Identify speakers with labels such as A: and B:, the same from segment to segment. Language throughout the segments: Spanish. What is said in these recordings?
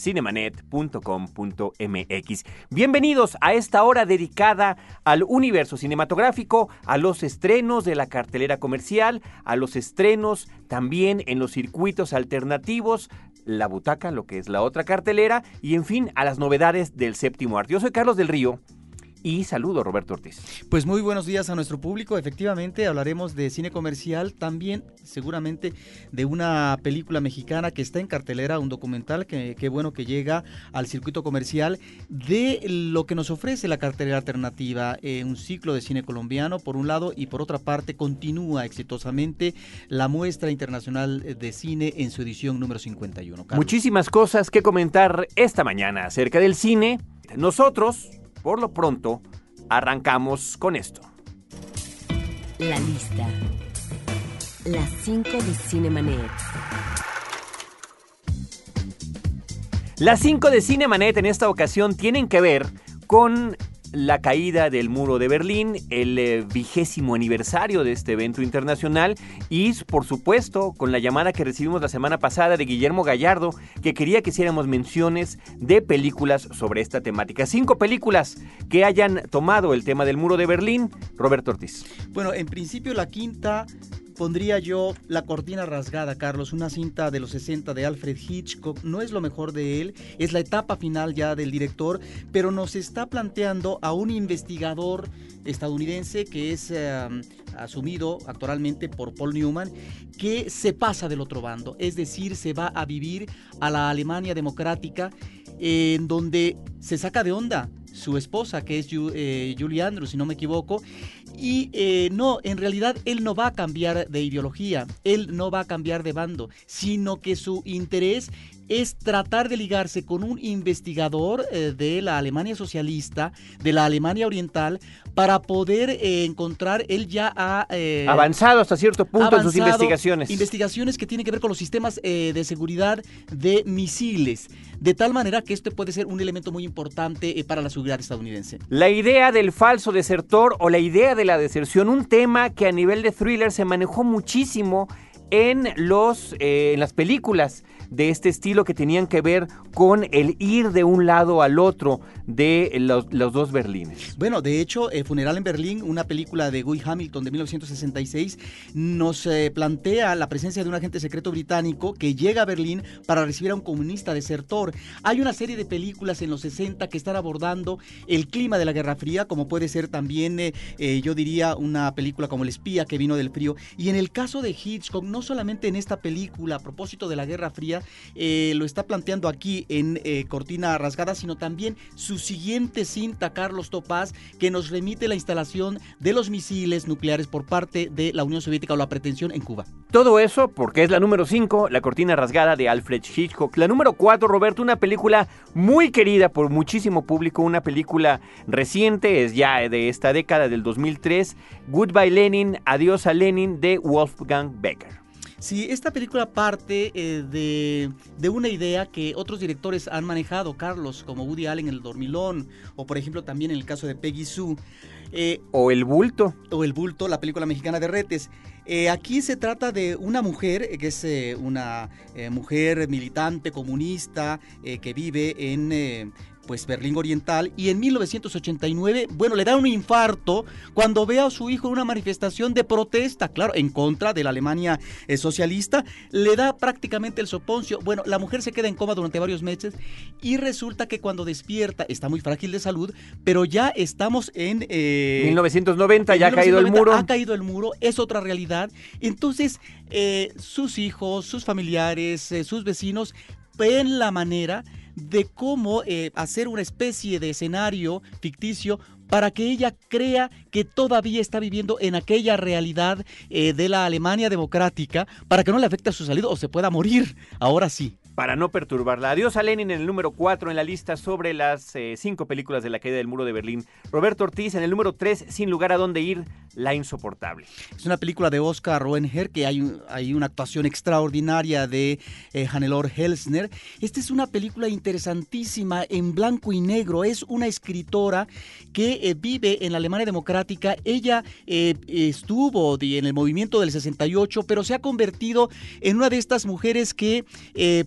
A: www.cinemanet.com.mx. Bienvenidos a esta hora dedicada al universo cinematográfico, a los estrenos de la cartelera comercial, a los estrenos también en los circuitos alternativos, la butaca, lo que es la otra cartelera, y en fin, a las novedades del séptimo arte. Yo soy Carlos del Río y saludo Roberto Ortiz.
B: Pues muy buenos días a nuestro público. Efectivamente, hablaremos de cine comercial, también seguramente de una película mexicana que está en cartelera, un documental que, bueno que llega al circuito comercial de lo que nos ofrece la cartelera alternativa, eh, un ciclo de cine colombiano por un lado y por otra parte continúa exitosamente la muestra internacional de cine en su edición número 51.
A: Muchísimas cosas que comentar esta mañana acerca del cine. Nosotros por lo pronto, arrancamos con esto.
C: La lista. Las 5 de Cinemanet.
A: Las 5 de Cinemanet en esta ocasión tienen que ver con la caída del muro de Berlín, el eh, vigésimo aniversario de este evento internacional y por supuesto con la llamada que recibimos la semana pasada de Guillermo Gallardo que quería que hiciéramos menciones de películas sobre esta temática. Cinco películas que hayan tomado el tema del muro de Berlín. Roberto Ortiz.
B: Bueno, en principio la quinta pondría yo La cortina rasgada, Carlos, una cinta de los 60 de Alfred Hitchcock. No es lo mejor de él, es la etapa final ya del director, pero nos está planteando a un investigador estadounidense que es asumido actualmente por Paul Newman, que se pasa del otro bando, es decir, se va a vivir a la Alemania democrática en donde se saca de onda su esposa, que es eh, Julie Andrews, si no me equivoco. Y eh, no, en realidad él no va a cambiar de ideología, él no va a cambiar de bando, sino que su interés es tratar de ligarse con un investigador eh, de la Alemania socialista, de la Alemania oriental, para poder eh, encontrar, él ya ha...
A: Eh, avanzado hasta cierto punto en sus investigaciones.
B: Investigaciones que tienen que ver con los sistemas de seguridad de misiles, de tal manera que este puede ser un elemento muy importante para la seguridad estadounidense.
A: La idea del falso desertor o la idea de la deserción, un tema que a nivel de thriller se manejó muchísimo en, los, en las películas de este estilo que tenían que ver con el ir de un lado al otro de los, dos Berlines.
B: Bueno, de hecho, eh, Funeral en Berlín, una película de Guy Hamilton de 1966, nos eh, plantea la presencia de un agente secreto británico que llega a Berlín para recibir a un comunista desertor. Hay una serie de películas en los 60 que están abordando el clima de la Guerra Fría, como puede ser también, eh, yo diría, una película como El espía que vino del frío. Y en el caso de Hitchcock, no solamente en esta película a propósito de la Guerra Fría, eh, lo está planteando aquí en eh, Cortina Rasgada, sino también su siguiente cinta, Carlos Topaz, que nos remite la instalación de los misiles nucleares por parte de la Unión Soviética o la pretensión en Cuba.
A: Todo eso porque es la número 5, La Cortina Rasgada de Alfred Hitchcock. La número 4, Roberto, una película muy querida por muchísimo público, una película reciente, es ya de esta década del 2003, Goodbye Lenin, Adiós a Lenin de Wolfgang Becker.
B: Sí, esta película parte eh, de, una idea que otros directores han manejado, Carlos, como Woody Allen en El Dormilón, o por ejemplo también en el caso de Peggy Sue.
A: Eh, o El Bulto.
B: O El Bulto, la película mexicana de Retes. Eh, aquí se trata de una mujer, que es una mujer militante comunista que vive en pues Berlín Oriental y en 1989, bueno, le da un infarto cuando ve a su hijo en una manifestación de protesta, claro, en contra de la Alemania eh, socialista, le da prácticamente el soponcio. Bueno, la mujer se queda en coma durante varios meses y resulta que cuando despierta está muy frágil de salud, pero ya estamos en
A: 1990 eh, ya ha caído el muro.
B: Ha caído el muro, es otra realidad. Entonces, eh, sus hijos, sus familiares, sus vecinos ven la manera de cómo eh, hacer una especie de escenario ficticio para que ella crea que todavía está viviendo en aquella realidad eh, de la Alemania democrática, para que no le afecte a su salud o se pueda morir. Ahora sí.
A: Para no perturbarla. Adiós a Lenin en el número 4 en la lista sobre las eh, cinco películas de la caída del muro de Berlín. Roberto Ortiz en el número 3, sin lugar a dónde ir, La Insoportable.
B: Es una película de Oscar Roenher que hay, hay una actuación extraordinaria de eh, Hannelore Helsner. Esta es una película interesantísima en blanco y negro. Es una escritora que eh, vive en la Alemania Democrática. Ella estuvo en el movimiento del 68, pero se ha convertido en una de estas mujeres que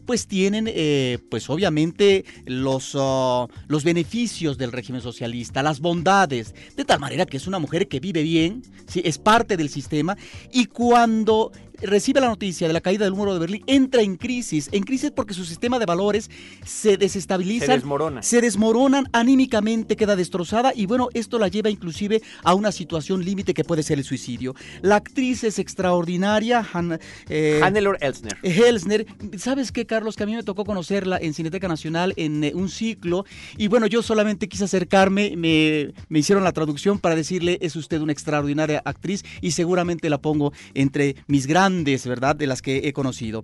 B: pues tienen, eh, pues obviamente, los, ah, los beneficios del régimen socialista, las bondades, de tal manera que es una mujer que vive bien, ¿sí? es parte del sistema, y cuando recibe la noticia de la caída del muro de Berlín, entra en crisis, en crisis porque su sistema de valores se desestabiliza, se
A: desmorona.
B: Se desmoronan anímicamente, queda destrozada y bueno, esto la lleva inclusive a una situación límite que puede ser el suicidio. La actriz es extraordinaria, Han,
A: eh, Hannelore Elsner.
B: Elsner. ¿Sabes qué, Carlos? Que a mí me tocó conocerla en Cineteca Nacional en eh, un ciclo y bueno, yo solamente quise acercarme, me, me hicieron la traducción para decirle, es usted una extraordinaria actriz y seguramente la pongo entre mis grandes ¿verdad? De las que he conocido.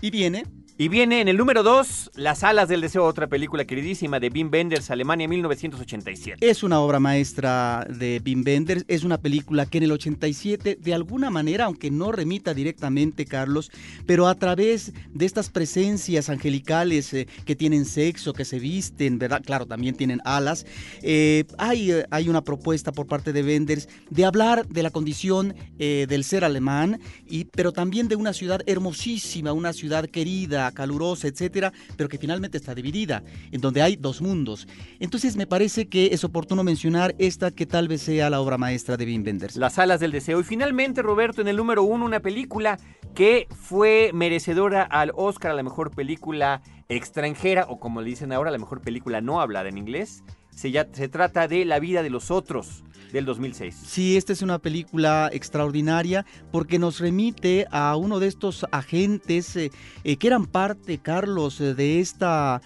B: Y viene
A: y viene en el número 2, Las alas del deseo, otra película queridísima de Wim Wenders, Alemania 1987.
B: Es una obra maestra de Wim Wenders, es una película que en el 87, de alguna manera, aunque no remita directamente, Carlos, pero a través de estas presencias angelicales eh, que tienen sexo, que se visten, ¿verdad? Claro, también tienen alas. Eh, hay, eh, hay una propuesta por parte de Wenders de hablar de la condición del ser alemán, y, pero también de una ciudad hermosísima, una ciudad querida, calurosa, etcétera, pero que finalmente está dividida, en donde hay dos mundos. Entonces me parece que es oportuno mencionar esta que tal vez sea la obra maestra de Wim Wenders.
A: Las alas del deseo. Y finalmente, Roberto, en el número uno, una película que fue merecedora al Oscar a la mejor película extranjera, o como le dicen ahora, la mejor película no hablada en inglés. Se, ya, se trata de La vida de los otros del 2006.
B: Sí, esta es una película extraordinaria porque nos remite a uno de estos agentes eh, eh, que eran parte, Carlos, eh, de esta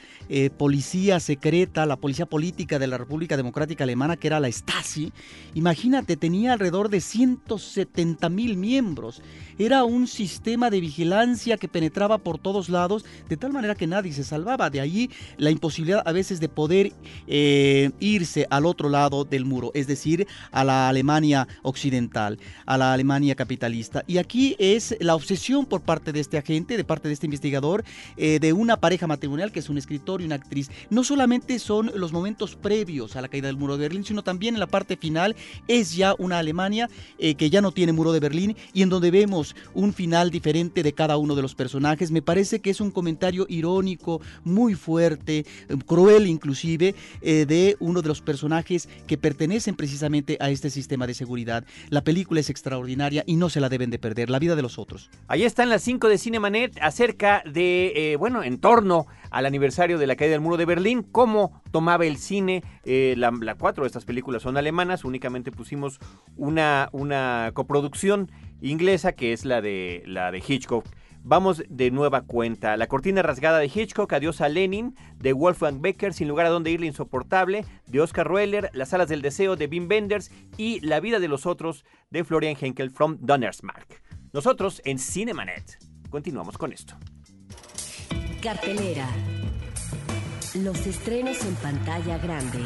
B: policía secreta, la policía política de la República Democrática Alemana, que era la Stasi. Imagínate, tenía alrededor de 170 mil miembros. Era un sistema de vigilancia que penetraba por todos lados, de tal manera que nadie se salvaba. De allí la imposibilidad a veces de poder irse al otro lado del muro, es decir, a la Alemania occidental, a la Alemania capitalista. Y aquí es la obsesión por parte de este agente, de parte de este investigador, eh, de una pareja matrimonial que es un escritor y una actriz. No solamente son los momentos previos a la caída del muro de Berlín, sino también en la parte final es ya una Alemania eh, que ya no tiene muro de Berlín y en donde vemos un final diferente de cada uno de los personajes. Me parece que es un comentario irónico, muy fuerte, eh, cruel inclusive, de uno de los personajes que pertenecen precisamente a este sistema de seguridad. La película es extraordinaria y no se la deben de perder, la vida de los otros.
A: Ahí están las 5 de Cinemanet acerca de, eh, bueno, en torno al aniversario de la caída del muro de Berlín, cómo tomaba el cine. Eh, la, cuatro de estas películas son alemanas, únicamente pusimos una, una coproducción inglesa que es la de, la de Hitchcock. Vamos de nueva cuenta. La cortina rasgada de Hitchcock, Adiós a Lenin, de Wolfgang Becker, Sin lugar a donde ir, insoportable, de Oscar Roeller, Las alas del deseo, de Wim Wenders y La vida de los otros, de Florian Henkel from Donnersmarck. Nosotros en Cinemanet continuamos con esto.
C: Cartelera. Los estrenos en pantalla grande.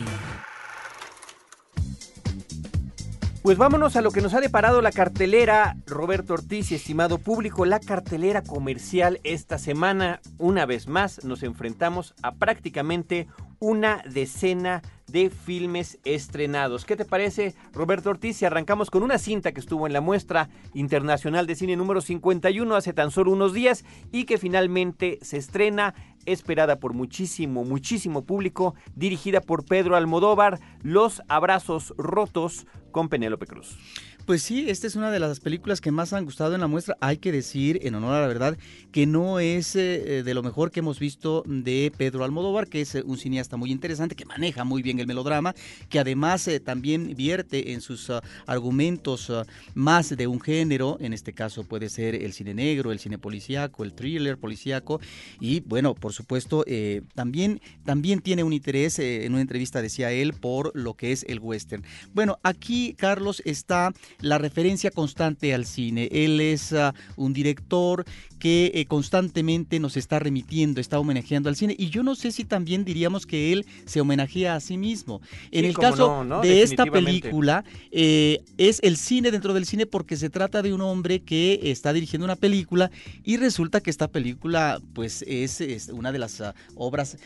A: Pues vámonos a lo que nos ha deparado la cartelera, Roberto Ortiz y estimado público, la cartelera comercial esta semana. Una vez más nos enfrentamos a prácticamente una decena de filmes estrenados. ¿Qué te parece, Roberto Ortiz, si arrancamos con una cinta que estuvo en la muestra internacional de cine número 51 hace tan solo unos días y que finalmente se estrena esperada por muchísimo, muchísimo público, dirigida por Pedro Almodóvar, Los Abrazos Rotos con Penélope Cruz.
B: Pues sí, esta es una de las películas que más han gustado en la muestra. Hay que decir, en honor a la verdad, que no es eh, de lo mejor que hemos visto de Pedro Almodóvar, que es eh, un cineasta muy interesante, que maneja muy bien el melodrama, que además eh, también vierte en sus ah, argumentos ah, más de un género, en este caso puede ser el cine negro, el cine policíaco, el thriller policíaco, y bueno, por supuesto, también, también tiene un interés, en una entrevista decía él, por lo que es el western. Bueno, aquí Carlos está la referencia constante al cine. Él es ah, un director que eh, constantemente nos está remitiendo, está homenajeando al cine. Y yo no sé si también diríamos que él se homenajea a sí mismo. En el caso de esta película, eh, es el cine dentro del cine porque se trata de un hombre que está dirigiendo una película y resulta que esta película pues es, una de las ah, obras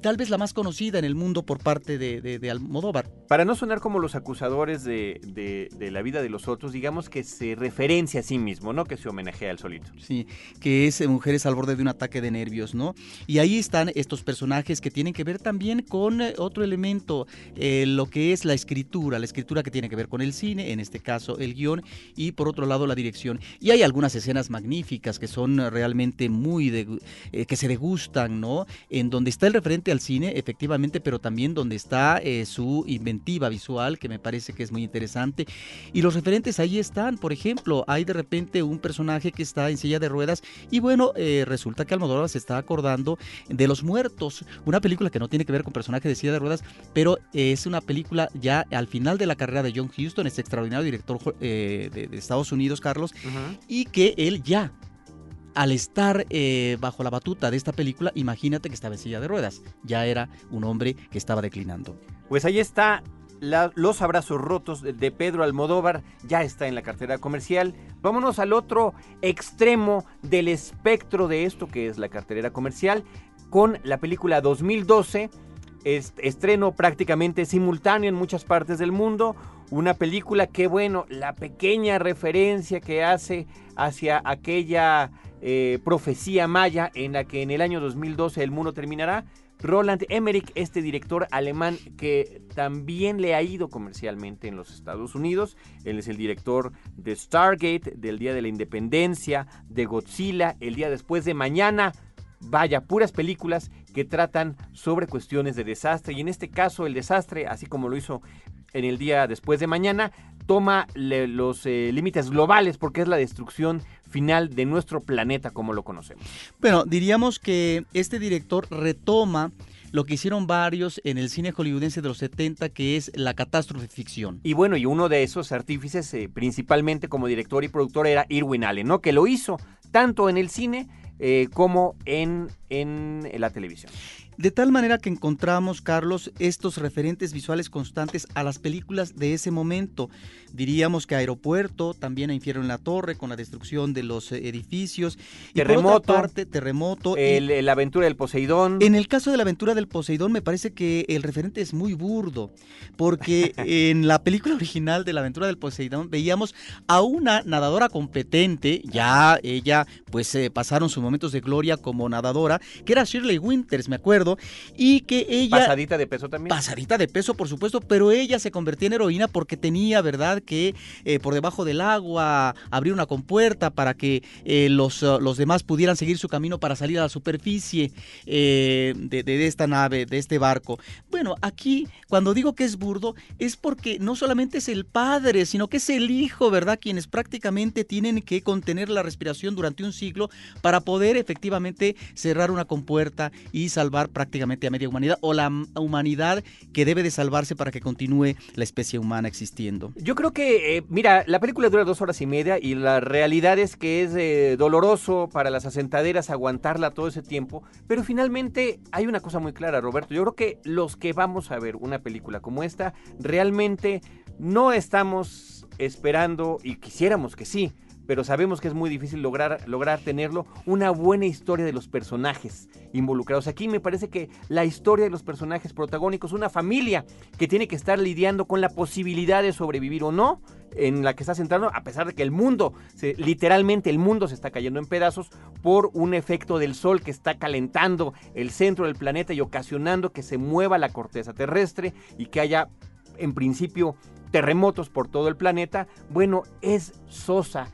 B: tal vez la más conocida en el mundo por parte de, Almodóvar.
A: Para no sonar como los acusadores de, la vida de los otros, digamos que se referencia a sí mismo, no que se homenajea al solito.
B: Sí, que es Mujeres al borde de un ataque de nervios, ¿no? Y ahí están estos personajes que tienen que ver también con eh, otro elemento, eh, lo que es la escritura, la escritura que tiene que ver con el cine, en este caso el guion, y por otro lado la dirección. Y hay algunas escenas magníficas que son realmente muy, de, eh, que se degustan, ¿no? En donde está el referente al cine, efectivamente, pero también donde está su inventiva visual, que me parece que es muy interesante. Y los referentes ahí están, por ejemplo, hay de repente un personaje que está en silla de ruedas y bueno, eh, resulta que Almodóvar se está acordando de Los Muertos, una película que no tiene que ver con personajes de silla de ruedas, pero es una película ya al final de la carrera de John Huston, este extraordinario director eh, de, Estados Unidos, Carlos, y que él ya al estar eh, bajo la batuta de esta película, imagínate que estaba en silla de ruedas. Ya era un hombre que estaba declinando.
A: Pues ahí está los abrazos rotos de Pedro Almodóvar ya está en la cartera comercial. Vámonos al otro extremo del espectro de esto que es la cartelera comercial con la película 2012, estreno prácticamente simultáneo en muchas partes del mundo. Una película que, bueno, la pequeña referencia que hace hacia aquella eh, profecía maya en la que en el año 2012 el mundo terminará, Roland Emmerich, este director alemán que también le ha ido comercialmente en los Estados Unidos. Él es el director de Stargate, del Día de la Independencia, de Godzilla, el día después de mañana. Vaya, puras películas que tratan sobre cuestiones de desastre. Y en este caso, el desastre, así como lo hizo en el día después de mañana, toma los eh, límites globales porque es la destrucción final de nuestro planeta como lo conocemos.
B: Bueno, diríamos que este director retoma lo que hicieron varios en el cine hollywoodense de los 70, que es la catástrofe ficción.
A: Y bueno, y uno de esos artífices, eh, principalmente como director y productor, era Irwin Allen, ¿no? Que lo hizo tanto en el cine eh, como en, en la televisión.
B: De tal manera que encontramos, Carlos, estos referentes visuales constantes a las películas de ese momento. Diríamos que Aeropuerto, también a Infierno en la Torre, con la destrucción de los eh, edificios.
A: Terremoto.
B: parte, terremoto.
A: El, la aventura del Poseidón.
B: En el caso de la aventura del Poseidón, me parece que el referente es muy burdo, porque en la película original de la aventura del Poseidón veíamos a una nadadora competente, ya ella, pues eh, pasaron sus momentos de gloria como nadadora, que era Shirley Winters, me acuerdo y que ella...
A: Pasadita de peso también.
B: Pasadita de peso, por supuesto, pero ella se convertía en heroína porque tenía, ¿verdad?, que eh, por debajo del agua abrir una compuerta para que eh, los, uh, los demás pudieran seguir su camino para salir a la superficie eh, de, de esta nave, de este barco. Bueno, aquí, cuando digo que es burdo, es porque no solamente es el padre, sino que es el hijo, ¿verdad?, quienes prácticamente tienen que contener la respiración durante un siglo para poder efectivamente cerrar una compuerta y salvar prácticamente a media humanidad o la humanidad que debe de salvarse para que continúe la especie humana existiendo.
A: Yo creo que, eh, mira, la película dura dos horas y media y la realidad es que es eh, doloroso para las asentaderas aguantarla todo ese tiempo, pero finalmente hay una cosa muy clara, Roberto. Yo creo que los que vamos a ver una película como esta, realmente no estamos esperando y quisiéramos que sí, pero sabemos que es muy difícil lograr, lograr tenerlo, una buena historia de los personajes involucrados. Aquí me parece que la historia de los personajes protagónicos, una familia que tiene que estar lidiando con la posibilidad de sobrevivir o no, en la que está centrando, a pesar de que el mundo, literalmente el mundo se está cayendo en pedazos por un efecto del sol que está calentando el centro del planeta y ocasionando que se mueva la corteza terrestre y que haya en principio terremotos por todo el planeta, bueno, es sosa,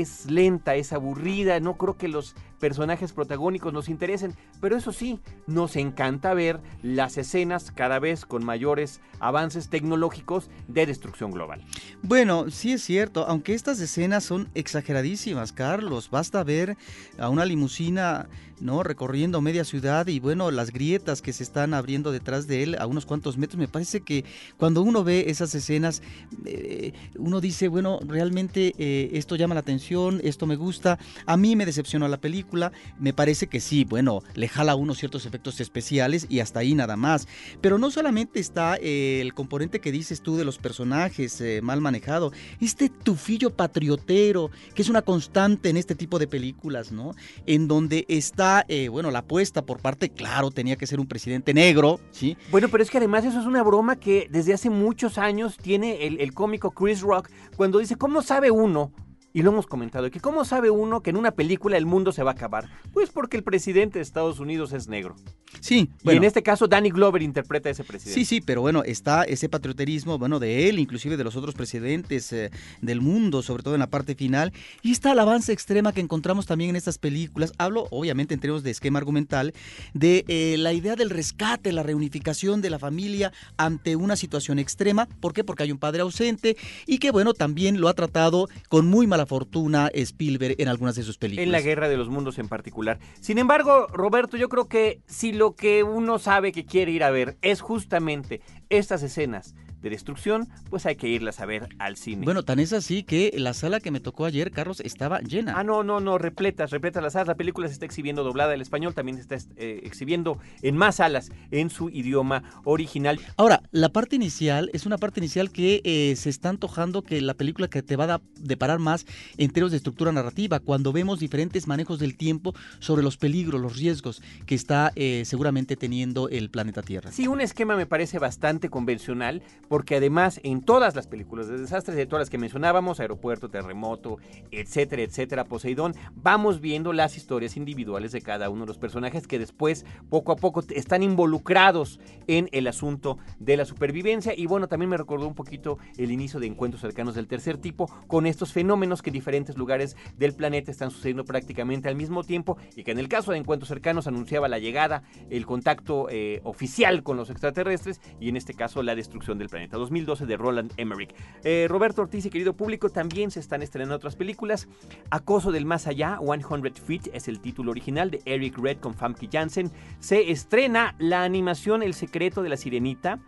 A: es lenta, es aburrida, no creo que los personajes protagónicos nos interesen, pero eso sí, nos encanta ver las escenas cada vez con mayores avances tecnológicos de destrucción global.
B: Bueno, sí es cierto, aunque estas escenas son exageradísimas, Carlos, basta ver a una limusina ¿no? Recorriendo media ciudad y bueno, las grietas que se están abriendo detrás de él a unos cuantos metros. Me parece que cuando uno ve esas escenas, eh, uno dice, bueno, realmente eh, esto llama la atención, esto me gusta. A mí me decepcionó la película. Me parece que sí, bueno, le jala a uno ciertos efectos especiales y hasta ahí nada más. Pero no solamente está eh, el componente que dices tú de los personajes mal manejado, este tufillo patriotero, que es una constante en este tipo de películas, ¿no? En donde está eh, bueno, la apuesta por parte, claro, tenía que ser un presidente negro, ¿sí?
A: Bueno, pero es que además eso es una broma que desde hace muchos años tiene el, el cómico Chris Rock cuando dice, ¿cómo sabe uno y lo hemos comentado, que cómo sabe uno que en una película el mundo se va a acabar. Pues porque el presidente de Estados Unidos es negro.
B: Sí.
A: Bueno. Y en este caso Danny Glover interpreta a ese presidente.
B: Sí, sí, pero bueno, está ese patrioterismo, bueno, de él, inclusive de los otros presidentes eh, del mundo, sobre todo en la parte final. Y está la avance extrema que encontramos también en estas películas. Hablo, obviamente, en términos de esquema argumental, de eh, la idea del rescate, la reunificación de la familia ante una situación extrema. ¿Por qué? Porque hay un padre ausente y que, bueno, también lo ha tratado con muy mala fortuna Spielberg en algunas de sus películas.
A: En la Guerra de los Mundos en particular. Sin embargo, Roberto, yo creo que si lo que uno sabe que quiere ir a ver es justamente estas escenas de destrucción, pues hay que irlas a ver al cine.
B: Bueno, tan es así que la sala que me tocó ayer, Carlos, estaba llena.
A: Ah, no, no, no, repletas, repletas las salas. La película se está exhibiendo doblada al español, también se está eh, exhibiendo en más salas en su idioma original.
B: Ahora, la parte inicial es una parte inicial que eh, se está antojando que la película que te va a deparar más en términos de estructura narrativa, cuando vemos diferentes manejos del tiempo sobre los peligros, los riesgos que está eh, seguramente teniendo el planeta Tierra.
A: Sí, un esquema me parece bastante convencional porque además en todas las películas de desastres, de todas las que mencionábamos, Aeropuerto, Terremoto, etcétera, etcétera, Poseidón, vamos viendo las historias individuales de cada uno de los personajes que después, poco a poco, están involucrados en el asunto de la supervivencia. Y bueno, también me recordó un poquito el inicio de Encuentros cercanos del tercer tipo, con estos fenómenos que en diferentes lugares del planeta están sucediendo prácticamente al mismo tiempo y que en el caso de Encuentros cercanos anunciaba la llegada, el contacto eh, oficial con los extraterrestres y en este caso la destrucción del planeta. 2012 de Roland Emmerich. Eh, Roberto Ortiz y querido público, también se están estrenando otras películas. Acoso del Más Allá, 100 Feet, es el título original de Eric Red con Famke Janssen. Se estrena la animación El secreto de la sirenita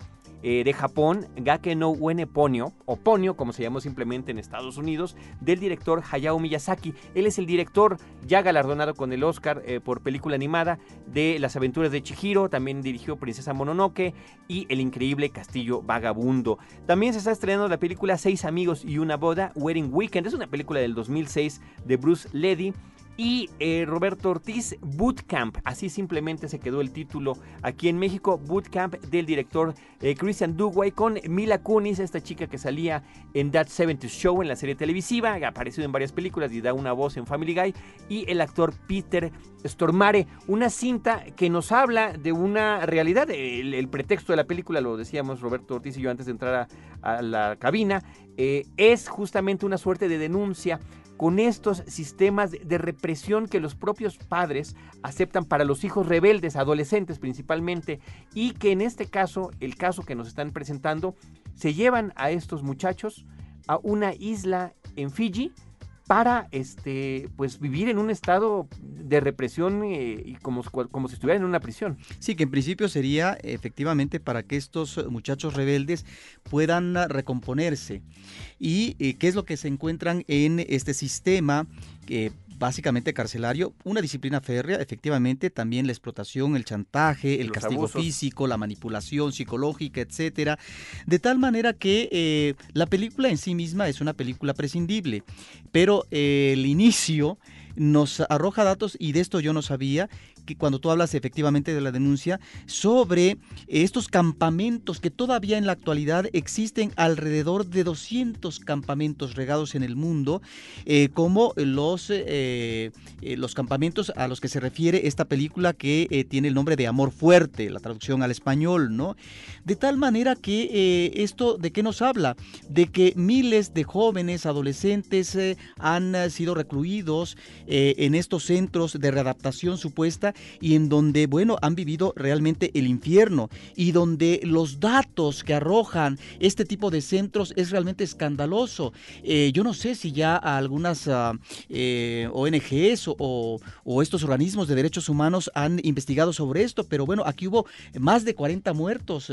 A: eh, de Japón, Gake no Uene Ponyo, o Ponyo, como se llamó simplemente en Estados Unidos, del director Hayao Miyazaki. Él es el director ya galardonado con el Oscar eh, por película animada de Las aventuras de Chihiro, también dirigió Princesa Mononoke y El increíble Castillo Vagabundo. También se está estrenando la película Seis amigos y una boda, Wedding Weekend, es una película del 2006 de Bruce Ledy y eh, Roberto Ortiz, Bootcamp, así simplemente se quedó el título aquí en México, Bootcamp del director eh, Christian Dugway con Mila Kunis, esta chica que salía en That 70 Show en la serie televisiva, ha aparecido en varias películas y da una voz en Family Guy, y el actor Peter Stormare, una cinta que nos habla de una realidad, el, pretexto de la película, lo decíamos Roberto Ortiz y yo antes de entrar a, la cabina, eh, es justamente una suerte de denuncia con estos sistemas de represión que los propios padres aceptan para los hijos rebeldes, adolescentes principalmente, y que en este caso, el caso que nos están presentando, se llevan a estos muchachos a una isla en Fiji para este pues vivir en un estado de represión eh, y como, como si estuvieran en una prisión.
B: Sí, que en principio sería efectivamente para que estos muchachos rebeldes puedan recomponerse. ¿Y eh, qué es lo que se encuentran en este sistema? Básicamente carcelario, una disciplina férrea, efectivamente, también la explotación, el chantaje, el castigo físico, la manipulación psicológica, etcétera, de tal manera que eh, la película en sí misma es una película prescindible, pero eh, el inicio nos arroja datos y de esto yo no sabía que cuando tú hablas efectivamente de la denuncia, sobre estos campamentos que todavía en la actualidad existen alrededor de 200 campamentos regados en el mundo, eh, como los, eh, eh, los campamentos a los que se refiere esta película que tiene el nombre de Amor Fuerte, la traducción al español, ¿no? De tal manera que esto, ¿de qué nos habla? De que miles de jóvenes, adolescentes han sido recluidos eh, en estos centros de readaptación supuesta y en donde, bueno, han vivido realmente el infierno y donde los datos que arrojan este tipo de centros es realmente escandaloso. Eh, yo no sé si ya algunas ah, eh, ONGs o, o, estos organismos de derechos humanos han investigado sobre esto, pero bueno, aquí hubo más de 40 muertos,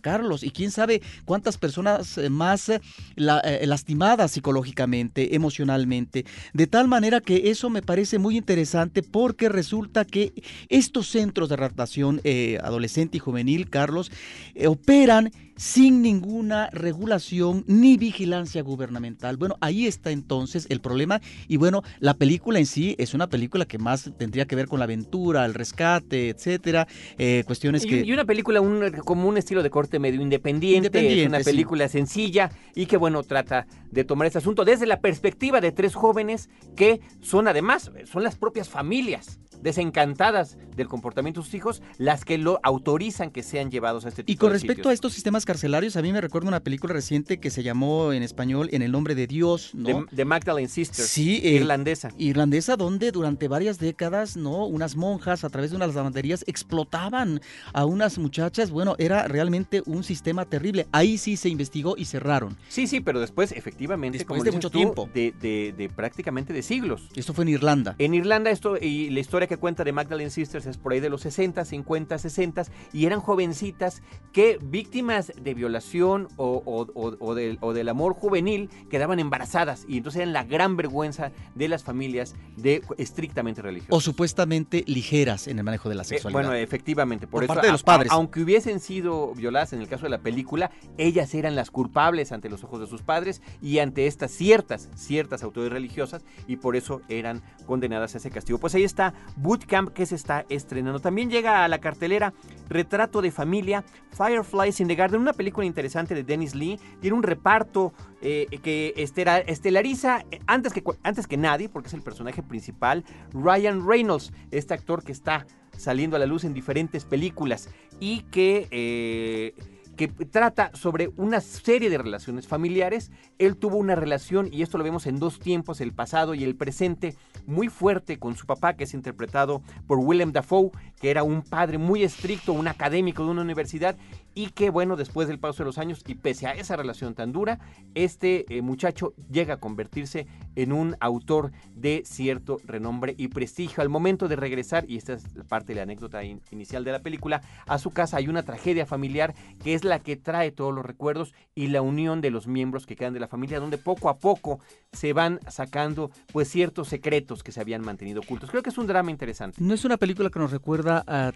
B: Carlos, y quién sabe cuántas personas más lastimadas psicológicamente, emocionalmente, de tal manera que eso me parece muy interesante porque resulta que estos centros de adaptación eh, adolescente y juvenil, Carlos, eh, operan sin ninguna regulación ni vigilancia gubernamental. Bueno, ahí está entonces el problema. Y bueno, la película en sí es una película que más tendría que ver con la aventura, el rescate, etcétera, eh, cuestiones
A: y,
B: que...
A: Y una película un, como un estilo de corte medio independiente, es una película sencilla y que bueno, trata de tomar este asunto desde la perspectiva de tres jóvenes que son además, son las propias familias desencantadas del comportamiento de sus hijos las que lo autorizan que sean llevados a este tipo
B: Y con respecto a estos sistemas carcelarios, a mí me recuerda una película reciente que se llamó en español En el nombre de Dios, ¿no?
A: De, Magdalene Sisters,
B: sí,
A: eh, irlandesa.
B: Irlandesa, donde durante varias décadas, ¿no? Unas monjas a través de unas lavanderías explotaban a unas muchachas. Bueno, era realmente un sistema terrible. Ahí sí se investigó y cerraron.
A: Sí, sí, pero después, efectivamente,
B: después de mucho tiempo.
A: De, de, prácticamente de siglos.
B: Esto fue en Irlanda.
A: En Irlanda, esto, y la historia que cuenta de Magdalene Sisters es por ahí de los 60, 50, 60, y eran jovencitas que, víctimas de violación o, o, del, amor juvenil, quedaban embarazadas, y entonces eran la gran vergüenza de las familias de estrictamente religiosas.
B: O supuestamente ligeras en el manejo de la eh, sexualidad.
A: bueno, efectivamente, por, eso,
B: parte de los padres.
A: aunque hubiesen sido violadas en el caso de la película, ellas eran las culpables ante los ojos de sus padres y ante estas ciertas, ciertas autoridades religiosas, y por eso eran condenadas a ese castigo. Pues ahí está Bootcamp que se está estrenando. También llega a la cartelera Retrato de Familia, Fireflies in the Garden, una película interesante de Dennis Lee. Tiene un reparto eh, que estelariza eh, antes que, antes que nadie, porque es el personaje principal, Ryan Reynolds, este actor que está saliendo a la luz en diferentes películas y que... Eh, que trata sobre una serie de relaciones familiares. Él tuvo una relación, y esto lo vemos en dos tiempos, el pasado y el presente, muy fuerte con su papá, que es interpretado por Willem Dafoe, que era un padre muy estricto, un académico de una universidad, y que bueno, después del paso de los años y pese a esa relación tan dura, este eh, muchacho llega a convertirse en un autor de cierto renombre y prestigio. Al momento de regresar, y esta es parte de la anécdota inicial de la película, a su casa hay una tragedia familiar que es la que trae todos los recuerdos y la unión de los miembros que quedan de la familia, donde poco a poco se van sacando pues ciertos secretos que se habían mantenido ocultos. Creo que es un drama interesante.
B: No es una película que nos recuerda a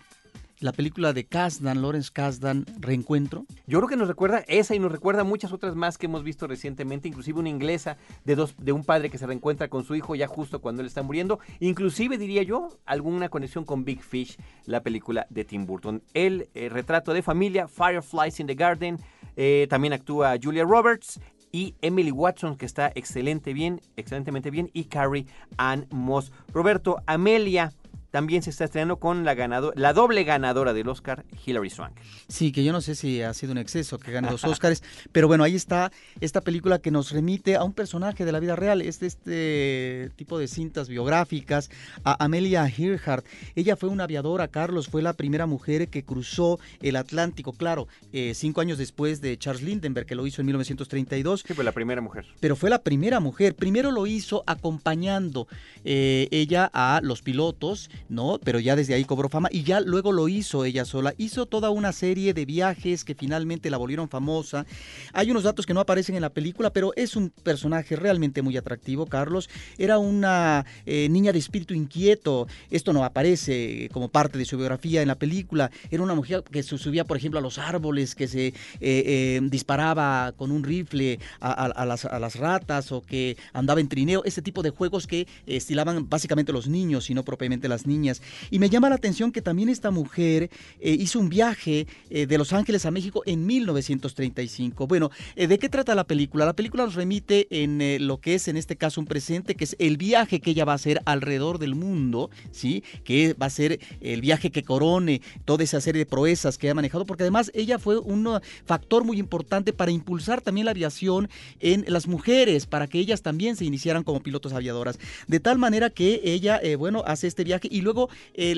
B: la película de Kasdan, Lawrence Kasdan, Reencuentro?
A: Yo creo que nos recuerda esa y nos recuerda muchas otras más que hemos visto recientemente, inclusive una inglesa de, dos, de un padre que se reencuentra con su hijo ya justo cuando él está muriendo, inclusive diría yo alguna conexión con Big Fish, la película de Tim Burton. El eh, retrato de familia, Fireflies in the Garden, eh, también actúa Julia Roberts y Emily Watson, que está excelente bien, excelentemente bien, y Carrie Ann Moss. Roberto, Amelia, también se está estrenando con la, ganado, la doble ganadora del Oscar, Hilary Swank.
B: Sí, que yo no sé si ha sido un exceso que gane dos Oscars, pero bueno, ahí está esta película que nos remite a un personaje de la vida real, es de este tipo de cintas biográficas, a Amelia Earhart. Ella fue una aviadora, Carlos, fue la primera mujer que cruzó el Atlántico, claro, eh, cinco años después de Charles Lindbergh, que lo hizo en 1932.
A: Sí, fue la primera mujer.
B: Pero fue la primera mujer. Primero lo hizo acompañando eh, ella a los pilotos, ¿no? Pero ya desde ahí cobró fama y ya luego lo hizo ella sola. Hizo toda una serie de viajes que finalmente la volvieron famosa. Hay unos datos que no aparecen en la película, pero es un personaje realmente muy atractivo, Carlos. Era una eh, niña de espíritu inquieto. Esto no aparece como parte de su biografía en la película. Era una mujer que se subía, por ejemplo, a los árboles, que se eh, eh, disparaba con un rifle a, las, a las ratas o que andaba en trineo. Ese tipo de juegos que estilaban básicamente los niños y no propiamente las niñas niñas. Y me llama la atención que también esta mujer eh, hizo un viaje eh, de Los Ángeles a México en 1935. Bueno, eh, ¿de qué trata la película? La película nos remite en lo que es en este caso un presente, que es el viaje que ella va a hacer alrededor del mundo, ¿sí? Que va a ser el viaje que corone toda esa serie de proezas que ha manejado, porque además ella fue un factor muy importante para impulsar también la aviación en las mujeres, para que ellas también se iniciaran como pilotos aviadoras. De tal manera que ella, bueno, hace este viaje y luego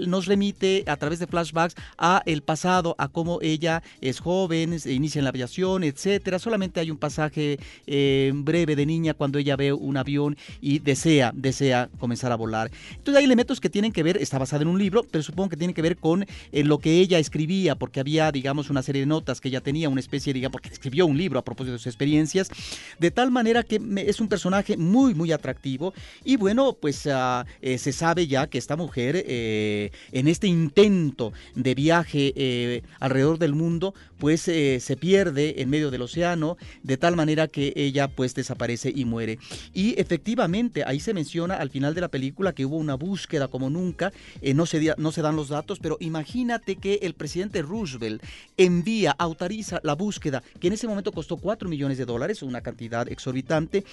B: nos remite a través de flashbacks a el pasado, a cómo ella es joven, se inicia en la aviación, etcétera. Solamente hay un pasaje eh, breve de niña cuando ella ve un avión y desea, desea comenzar a volar. Entonces hay elementos que tienen que ver, está basada en un libro, pero supongo que tiene que ver con eh, lo que ella escribía, porque había, digamos, una serie de notas que ella tenía, una especie, digamos, porque escribió un libro a propósito de sus experiencias, de tal manera que es un personaje muy, muy atractivo. Y bueno, pues eh, se sabe ya que esta mujer en este intento de viaje eh, alrededor del mundo, pues eh, se pierde en medio del océano, de tal manera que ella pues desaparece y muere. Y efectivamente, ahí se menciona al final de la película que hubo una búsqueda como nunca, eh, no, se, no se dan los datos, pero imagínate que el presidente Roosevelt envía, autoriza la búsqueda, que en ese momento costó 4 millones de dólares, una cantidad exorbitante,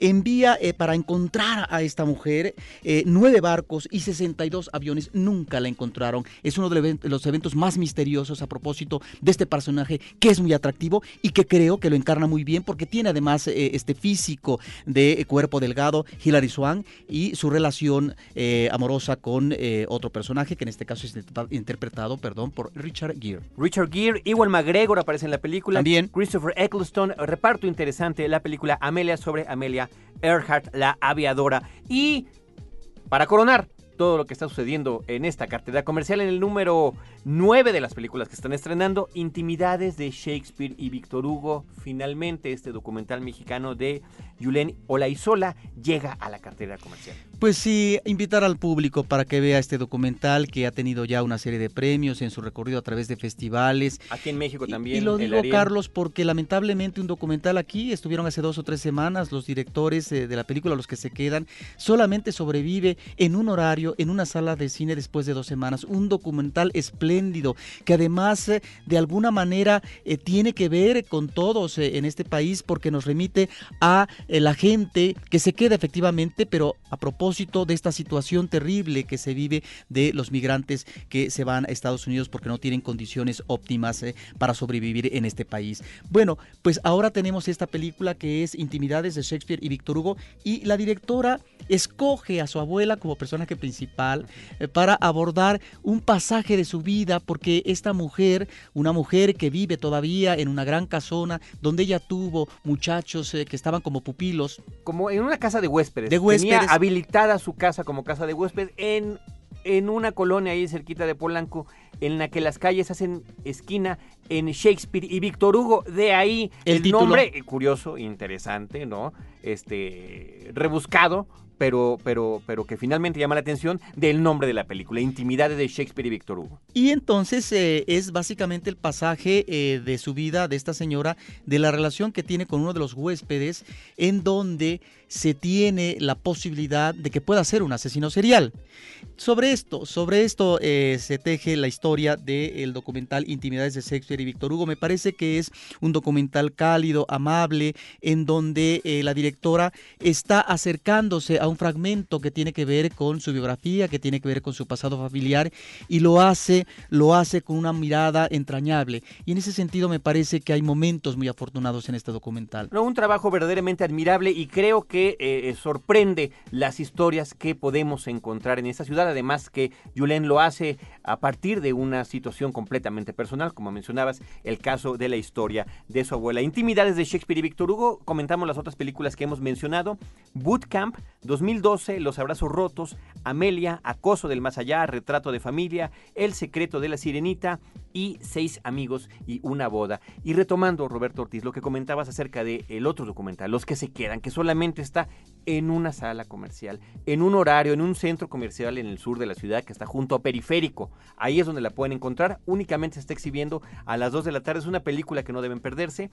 B: envía para encontrar a esta mujer nueve barcos y 62 aviones, nunca la encontraron. Es uno de los eventos más misteriosos a propósito de este personaje que es muy atractivo y que creo que lo encarna muy bien porque tiene además eh, este físico de cuerpo delgado, Hilary Swan, y su relación eh, amorosa con eh, otro personaje que en este caso es interpretado, perdón, por Richard Gere.
A: Richard Gere, igual McGregor aparece en la película.
B: También.
A: Christopher Eccleston, reparto interesante la película Amelia sobre Amelia Earhart, la aviadora. Y para coronar, todo lo que está sucediendo en esta cartera comercial en el número 9 de las películas que están estrenando, Intimidades de Shakespeare y Víctor Hugo. Finalmente este documental mexicano de Yulen Olaizola llega a la cartera comercial.
B: Pues sí, invitar al público para que vea este documental que ha tenido ya una serie de premios en su recorrido a través de festivales.
A: Aquí en México también.
B: Y, lo digo, Carlos, porque lamentablemente un documental aquí, estuvieron hace dos o tres semanas los directores eh, de la película, los que se quedan, solamente sobrevive en un horario, en una sala de cine después de dos semanas. Un documental espléndido que además eh, de alguna manera eh, tiene que ver con todos en este país porque nos remite a la gente que se queda efectivamente, pero a propósito de esta situación terrible que se vive de los migrantes que se van a Estados Unidos porque no tienen condiciones óptimas eh, para sobrevivir en este país. Bueno, pues ahora tenemos esta película que es Intimidades de Shakespeare y Víctor Hugo y la directora escoge a su abuela como personaje principal eh, para abordar un pasaje de su vida porque esta mujer, una mujer que vive todavía en una gran casona donde ella tuvo muchachos eh, que estaban como pupilos.
A: Como en una casa de huéspedes.
B: De huéspedes.
A: Tenía su casa como casa de huésped en, en una colonia ahí cerquita de Polanco en la que las calles hacen esquina en Shakespeare y Víctor Hugo. De ahí el, el nombre, eh, curioso, interesante, ¿no? Este, rebuscado, pero, pero, pero que finalmente llama la atención del nombre de la película, Intimidades de Shakespeare y Víctor Hugo.
B: Y entonces eh, es básicamente el pasaje eh, de su vida de esta señora, de la relación que tiene con uno de los huéspedes, en donde se tiene la posibilidad de que pueda ser un asesino serial. Sobre esto, sobre esto eh, se teje la historia del documental Intimidades de Shakespeare y Víctor Hugo. Me parece que es un documental cálido, amable, en donde la directora está acercándose a un fragmento que tiene que ver con su biografía, que tiene que ver con su pasado familiar y lo hace, lo hace con una mirada entrañable. Y en ese sentido me parece que hay momentos muy afortunados en este documental.
A: No, un trabajo verdaderamente admirable y creo que eh, sorprende las historias que podemos encontrar en esta ciudad. Además que Julen lo hace a partir de una situación completamente personal, como mencionabas, el caso de la historia de su abuela. Intimidades de Shakespeare y Víctor Hugo, comentamos las otras películas que hemos mencionado. Bootcamp, 2012, Los Abrazos Rotos, Amelia, Acoso del Más Allá, Retrato de Familia, El Secreto de la Sirenita y Seis Amigos y una Boda. Y retomando, Roberto Ortiz, lo que comentabas acerca del el otro documental, Los que se quedan, que solamente está en una sala comercial, en un horario, en un centro comercial en el sur de la ciudad que está junto a Periférico. Ahí es donde la pueden encontrar. Únicamente se está exhibiendo a las 2 de la tarde. Es una película que no deben perderse.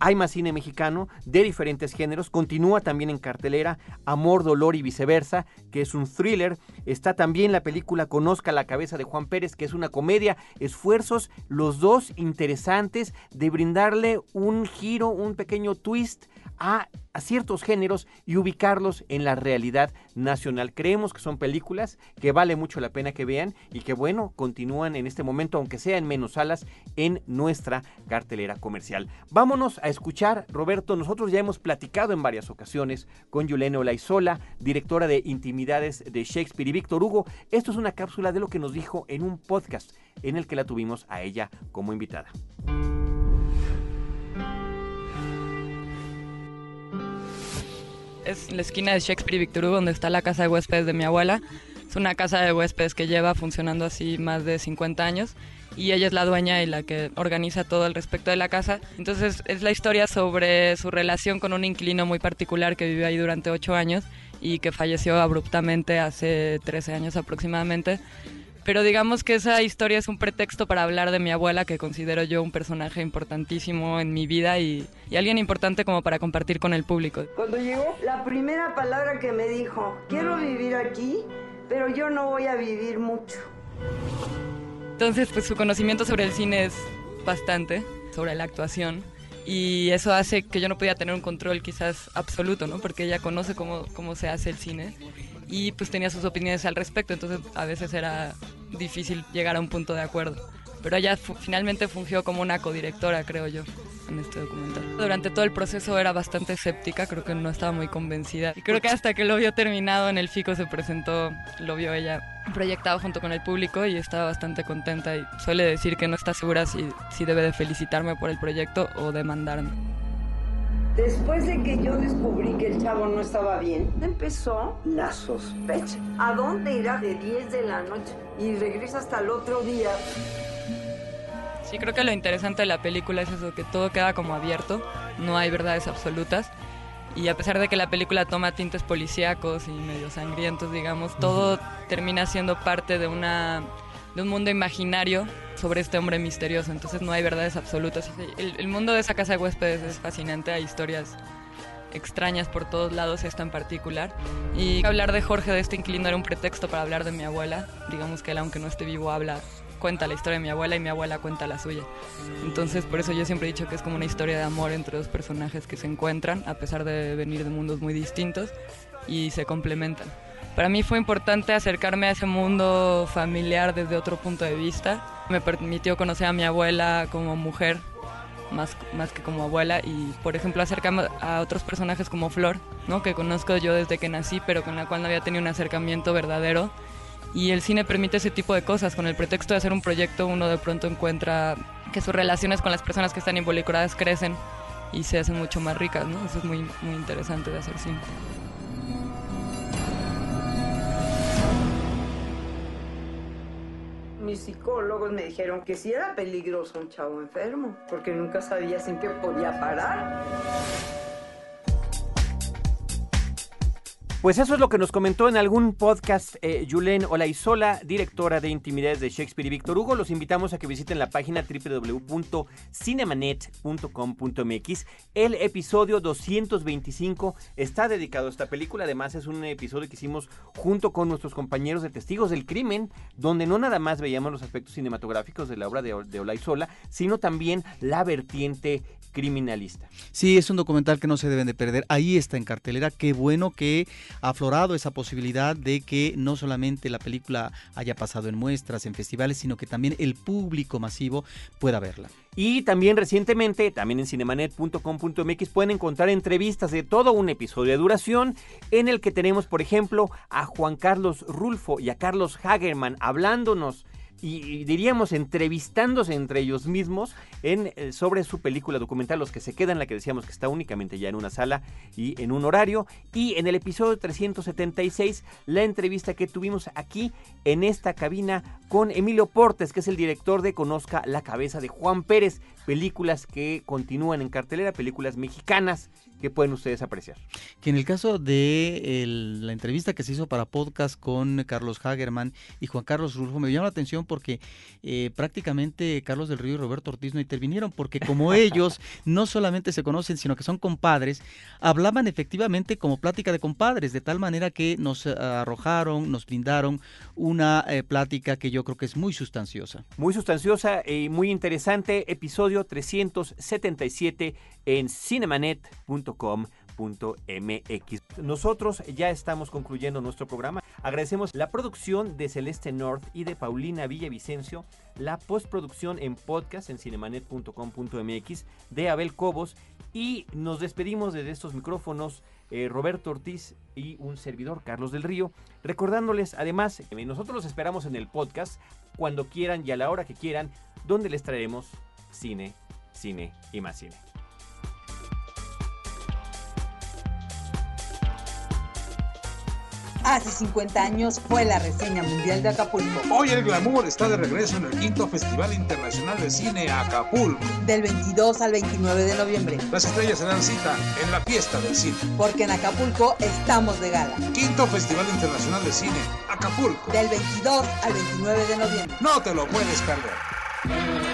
A: Hay más cine mexicano de diferentes géneros. Continúa también en cartelera Amor, Dolor y Viceversa, que es un thriller. Está también la película Conozca la cabeza de Juan Pérez, que es una comedia. Esfuerzos, los dos interesantes, de brindarle un giro, un pequeño twist a, ciertos géneros y ubicarlos en la realidad nacional. Creemos que son películas que vale mucho la pena que vean y que bueno, continúan en este momento, aunque sea en menos salas, en nuestra cartelera comercial. Vámonos a escuchar, Roberto, nosotros ya hemos platicado en varias ocasiones con Yulene Olaizola, directora de Intimidades de Shakespeare y Víctor Hugo. Esto es una cápsula de lo que nos dijo en un podcast en el que la tuvimos a ella como invitada.
D: Es la esquina de Shakespeare y Victor Hugo, donde está la casa de huéspedes de mi abuela. Es una casa de huéspedes que lleva funcionando así más de 50 años y ella es la dueña y la que organiza todo el respecto de la casa. Entonces es la historia sobre su relación con un inquilino muy particular que vivió ahí durante 8 años y que falleció abruptamente hace 13 años aproximadamente. Pero digamos que esa historia es un pretexto para hablar de mi abuela, que considero yo un personaje importantísimo en mi vida y, alguien importante como para compartir con el público.
E: Cuando llegó, la primera palabra que me dijo, quiero vivir aquí, pero yo no voy a vivir mucho.
D: Entonces, pues su conocimiento sobre el cine es bastante, sobre la actuación. Y eso hace que yo no podía tener un control quizás absoluto, ¿no? Porque ella conoce cómo, cómo se hace el cine y pues tenía sus opiniones al respecto, entonces a veces era difícil llegar a un punto de acuerdo. Pero ella finalmente fungió como una codirectora, creo yo, en este documental. Durante todo el proceso era bastante escéptica, creo que no estaba muy convencida. Y creo que hasta que lo vio terminado en el FICO se presentó, lo vio ella proyectado junto con el público y estaba bastante contenta y suele decir que no está segura si, si debe de felicitarme por el proyecto o demandarme.
E: Después de que yo descubrí que el chavo no estaba bien, empezó la sospecha. ¿A dónde irá de 10 de la noche y regresa hasta el otro día?
D: Sí, creo que lo interesante de la película es eso, que todo queda como abierto, no hay verdades absolutas. Y a pesar de que la película toma tintes policíacos y medio sangrientos, digamos, todo termina siendo parte de una de un mundo imaginario sobre este hombre misterioso. Entonces no hay verdades absolutas. El, mundo de esa casa de huéspedes es fascinante, hay historias extrañas por todos lados, esta en particular. Y hablar de Jorge, de este inquilino, era un pretexto para hablar de mi abuela. Digamos que él, aunque no esté vivo, habla, cuenta la historia de mi abuela y mi abuela cuenta la suya. Entonces, por eso yo siempre he dicho que es como una historia de amor entre dos personajes que se encuentran, a pesar de venir de mundos muy distintos, y se complementan. Para mí fue importante acercarme a ese mundo familiar desde otro punto de vista. Me permitió conocer a mi abuela como mujer, más, más que como abuela, y por ejemplo acercarme a otros personajes como Flor, ¿no? que conozco yo desde que nací, pero con la cual no había tenido un acercamiento verdadero. Y el cine permite ese tipo de cosas. Con el pretexto de hacer un proyecto, uno de pronto encuentra que sus relaciones con las personas que están involucradas crecen y se hacen mucho más ricas. ¿no? Eso es muy, muy interesante de hacer cine.
E: Mis psicólogos me dijeron que sí era peligroso un chavo enfermo, porque nunca sabías en qué podía parar.
A: Pues eso es lo que nos comentó en algún podcast eh, Julen Olaizola, directora de Intimidades de Shakespeare y Víctor Hugo. Los invitamos a que visiten la página www.cinemanet.com.mx. El episodio 225 está dedicado a esta película. Además, es un episodio que hicimos junto con nuestros compañeros de Testigos del Crimen, donde no nada más veíamos los aspectos cinematográficos de la obra de, de Olaizola, sino también la vertiente criminalista.
B: Sí, es un documental que no se deben de perder. Ahí está en cartelera. Qué bueno que ha aflorado esa posibilidad de que no solamente la película haya pasado en muestras, en festivales, sino que también el público masivo pueda verla.
A: Y también recientemente, también en cinemanet.com.mx pueden encontrar entrevistas de todo un episodio de duración en el que tenemos, por ejemplo, a Juan Carlos Rulfo y a Carlos Hagerman hablándonos y, diríamos entrevistándose entre ellos mismos en, eh, sobre su película documental Los que se quedan, la que decíamos que está únicamente ya en una sala y en un horario. Y en el episodio 376, la entrevista que tuvimos aquí en esta cabina con Emilio Portes, que es el director de Conozca la cabeza de Juan Pérez, películas que continúan en cartelera, películas mexicanas que pueden ustedes apreciar.
B: Que en el caso de la entrevista que se hizo para podcast con Carlos Hagerman y Juan Carlos Rulfo, me llamó la atención porque eh, prácticamente Carlos del Río y Roberto Ortiz no intervinieron, porque como ellos no solamente se conocen, sino que son compadres, hablaban efectivamente como plática de compadres, de tal manera que nos arrojaron, nos brindaron una eh, plática que yo creo que es muy sustanciosa.
A: Muy sustanciosa y muy interesante, episodio 377 en cinemanet.com MX. Nosotros ya estamos concluyendo nuestro programa. Agradecemos la producción de Celeste North y de Paulina Villavicencio, la postproducción en podcast en cinemanet.com.mx de Abel Cobos y nos despedimos desde estos micrófonos eh, Roberto Ortiz y un servidor Carlos del Río, recordándoles además que nosotros los esperamos en el podcast cuando quieran y a la hora que quieran, donde les traeremos cine, cine y más cine.
F: Hace 50 años fue la reseña mundial de Acapulco.
G: Hoy el glamour está de regreso en el quinto Festival Internacional de Cine Acapulco.
F: Del 22 al 29 de noviembre.
G: Las estrellas se dan cita en la fiesta del cine.
F: Porque en Acapulco estamos de gala.
G: Quinto Festival Internacional de Cine Acapulco.
F: Del 22 al 29 de noviembre.
G: No te lo puedes perder.